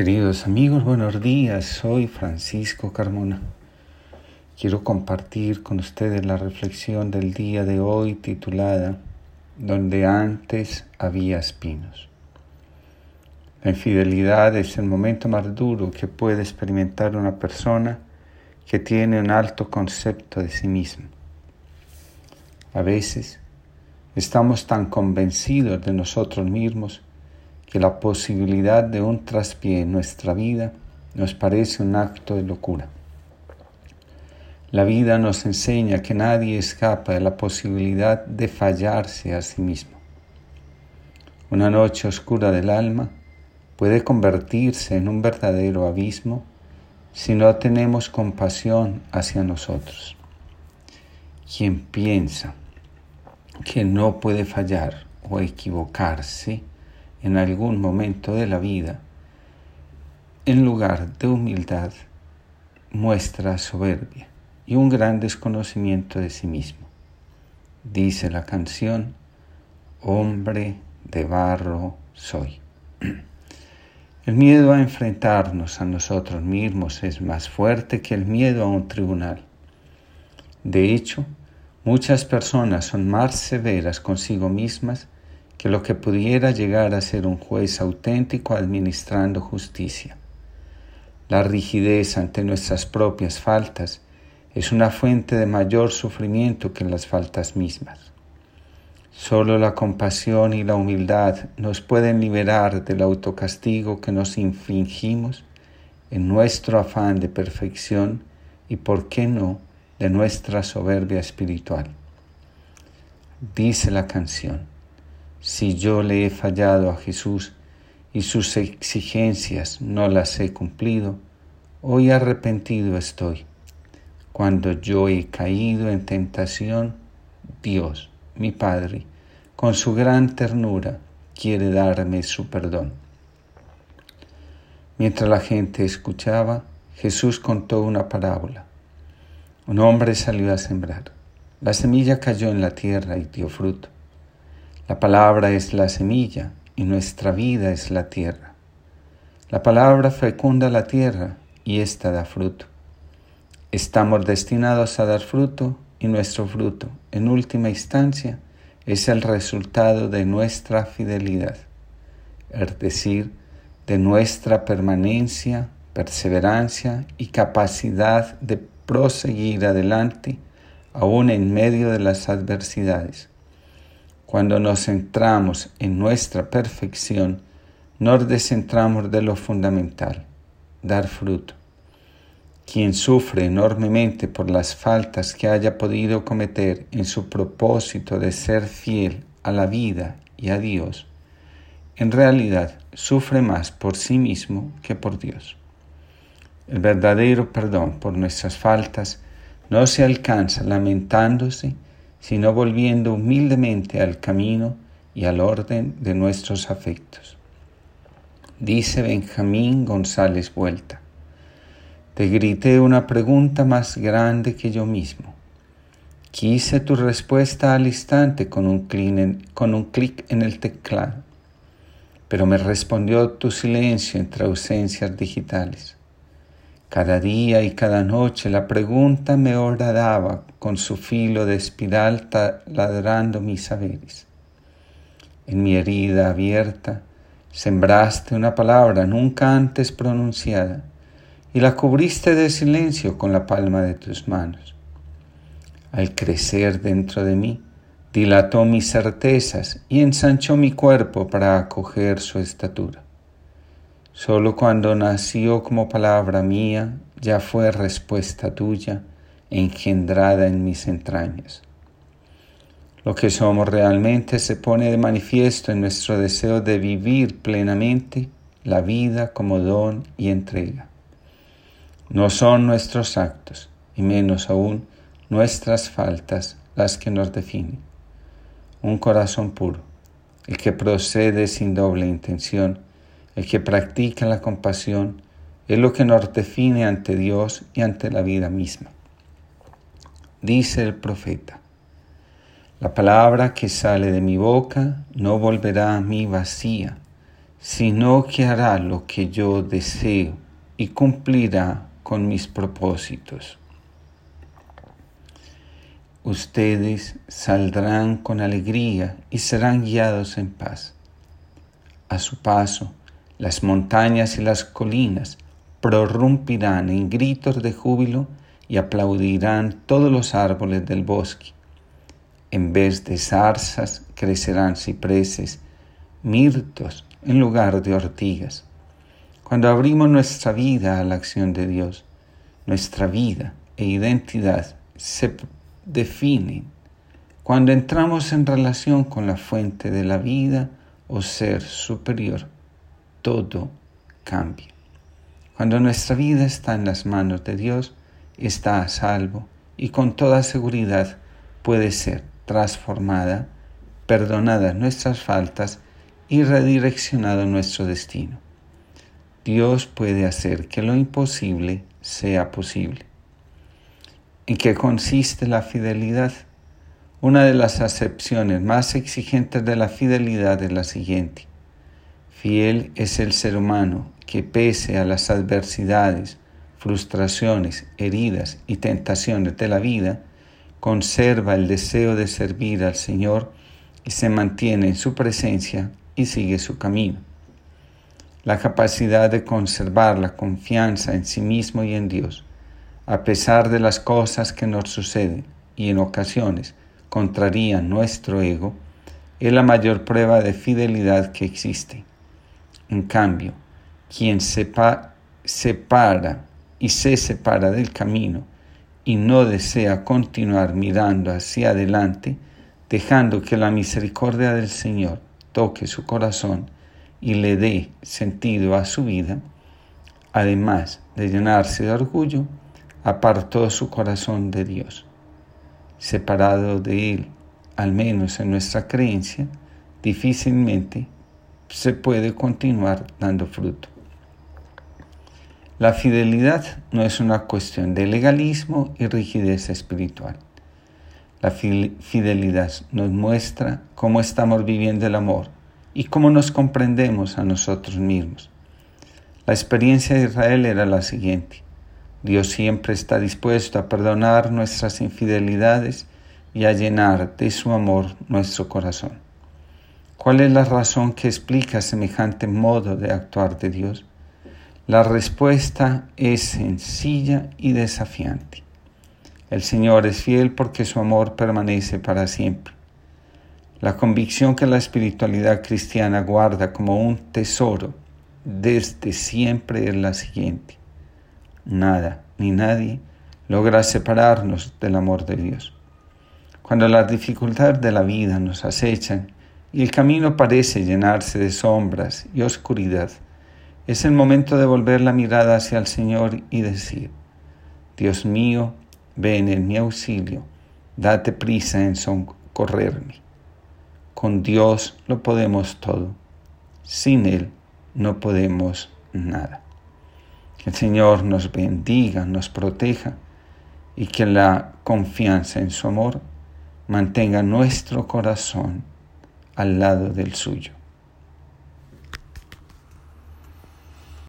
Queridos amigos, buenos días. Soy Francisco Carmona. Quiero compartir con ustedes la reflexión del día de hoy titulada Donde antes había espinos. La infidelidad es el momento más duro que puede experimentar una persona que tiene un alto concepto de sí misma. A veces estamos tan convencidos de nosotros mismos que la posibilidad de un traspié en nuestra vida nos parece un acto de locura. La vida nos enseña que nadie escapa de la posibilidad de fallarse a sí mismo. Una noche oscura del alma puede convertirse en un verdadero abismo si no tenemos compasión hacia nosotros. Quien piensa que no puede fallar o equivocarse, en algún momento de la vida, en lugar de humildad, muestra soberbia y un gran desconocimiento de sí mismo. Dice la canción, hombre de barro soy. El miedo a enfrentarnos a nosotros mismos es más fuerte que el miedo a un tribunal. De hecho, muchas personas son más severas consigo mismas que lo que pudiera llegar a ser un juez auténtico administrando justicia. La rigidez ante nuestras propias faltas es una fuente de mayor sufrimiento que las faltas mismas. Solo la compasión y la humildad nos pueden liberar del autocastigo que nos infligimos en nuestro afán de perfección y, por qué no, de nuestra soberbia espiritual. Dice la canción, si yo le he fallado a Jesús y sus exigencias no las he cumplido, hoy arrepentido estoy. Cuando yo he caído en tentación, Dios, mi Padre, con su gran ternura, quiere darme su perdón. Mientras la gente escuchaba, Jesús contó una parábola. Un hombre salió a sembrar. La semilla cayó en la tierra y dio fruto. La palabra es la semilla y nuestra vida es la tierra. La palabra fecunda la tierra y ésta da fruto. Estamos destinados a dar fruto y nuestro fruto, en última instancia, es el resultado de nuestra fidelidad, es decir, de nuestra permanencia, perseverancia y capacidad de proseguir adelante aún en medio de las adversidades cuando nos centramos en nuestra perfección, nos descentramos de lo fundamental, dar fruto. Quien sufre enormemente por las faltas que haya podido cometer en su propósito de ser fiel a la vida y a Dios, en realidad sufre más por sí mismo que por Dios. El verdadero perdón por nuestras faltas no se alcanza lamentándose, sino volviendo humildemente al camino y al orden de nuestros afectos. Dice Benjamín González Vuelta, te grité una pregunta más grande que yo mismo. Quise tu respuesta al instante con un, clic en el teclado, pero me respondió tu silencio entre ausencias digitales. Cada día y cada noche la pregunta me horadaba con su filo de espiral ladrando mis saberes. En mi herida abierta sembraste una palabra nunca antes pronunciada y la cubriste de silencio con la palma de tus manos. Al crecer dentro de mí, dilató mis certezas y ensanchó mi cuerpo para acoger su estatura. Solo cuando nació como palabra mía, ya fue respuesta tuya engendrada en mis entrañas. Lo que somos realmente se pone de manifiesto en nuestro deseo de vivir plenamente la vida como don y entrega. No son nuestros actos, y menos aún nuestras faltas, las que nos definen. Un corazón puro, el que procede sin doble intención, el que practica la compasión es lo que nos define ante Dios y ante la vida misma. Dice el profeta, la palabra que sale de mi boca no volverá a mí vacía, sino que hará lo que yo deseo y cumplirá con mis propósitos. Ustedes saldrán con alegría y serán guiados en paz. A su paso, las montañas y las colinas prorrumpirán en gritos de júbilo y aplaudirán todos los árboles del bosque. En vez de zarzas crecerán cipreses, mirtos en lugar de ortigas. Cuando abrimos nuestra vida a la acción de Dios, nuestra vida e identidad se definen cuando entramos en relación con la fuente de la vida o ser superior. Todo cambia. Cuando nuestra vida está en las manos de Dios, está a salvo y con toda seguridad puede ser transformada, perdonadas nuestras faltas y redireccionado nuestro destino. Dios puede hacer que lo imposible sea posible. ¿En qué consiste la fidelidad? Una de las acepciones más exigentes de la fidelidad es la siguiente. Fiel es el ser humano que pese a las adversidades, frustraciones, heridas y tentaciones de la vida, conserva el deseo de servir al Señor y se mantiene en su presencia y sigue su camino. La capacidad de conservar la confianza en sí mismo y en Dios, a pesar de las cosas que nos suceden y en ocasiones contrarían nuestro ego, es la mayor prueba de fidelidad que existe. En cambio, quien sepa, separa y se separa del camino y no desea continuar mirando hacia adelante, dejando que la misericordia del Señor toque su corazón y le dé sentido a su vida, además de llenarse de orgullo, apartó su corazón de Dios. Separado de Él, al menos en nuestra creencia, difícilmente se puede continuar dando fruto. La fidelidad no es una cuestión de legalismo y rigidez espiritual. La fidelidad nos muestra cómo estamos viviendo el amor y cómo nos comprendemos a nosotros mismos. La experiencia de Israel era la siguiente. Dios siempre está dispuesto a perdonar nuestras infidelidades y a llenar de su amor nuestro corazón. ¿Cuál es la razón que explica semejante modo de actuar de Dios? La respuesta es sencilla y desafiante. El Señor es fiel porque su amor permanece para siempre. La convicción que la espiritualidad cristiana guarda como un tesoro desde siempre es la siguiente. Nada ni nadie logra separarnos del amor de Dios. Cuando las dificultades de la vida nos acechan y el camino parece llenarse de sombras y oscuridad, es el momento de volver la mirada hacia el Señor y decir, Dios mío, ven en mi auxilio, date prisa en socorrerme. Con Dios lo podemos todo, sin Él no podemos nada. Que el Señor nos bendiga, nos proteja y que la confianza en su amor mantenga nuestro corazón al lado del suyo.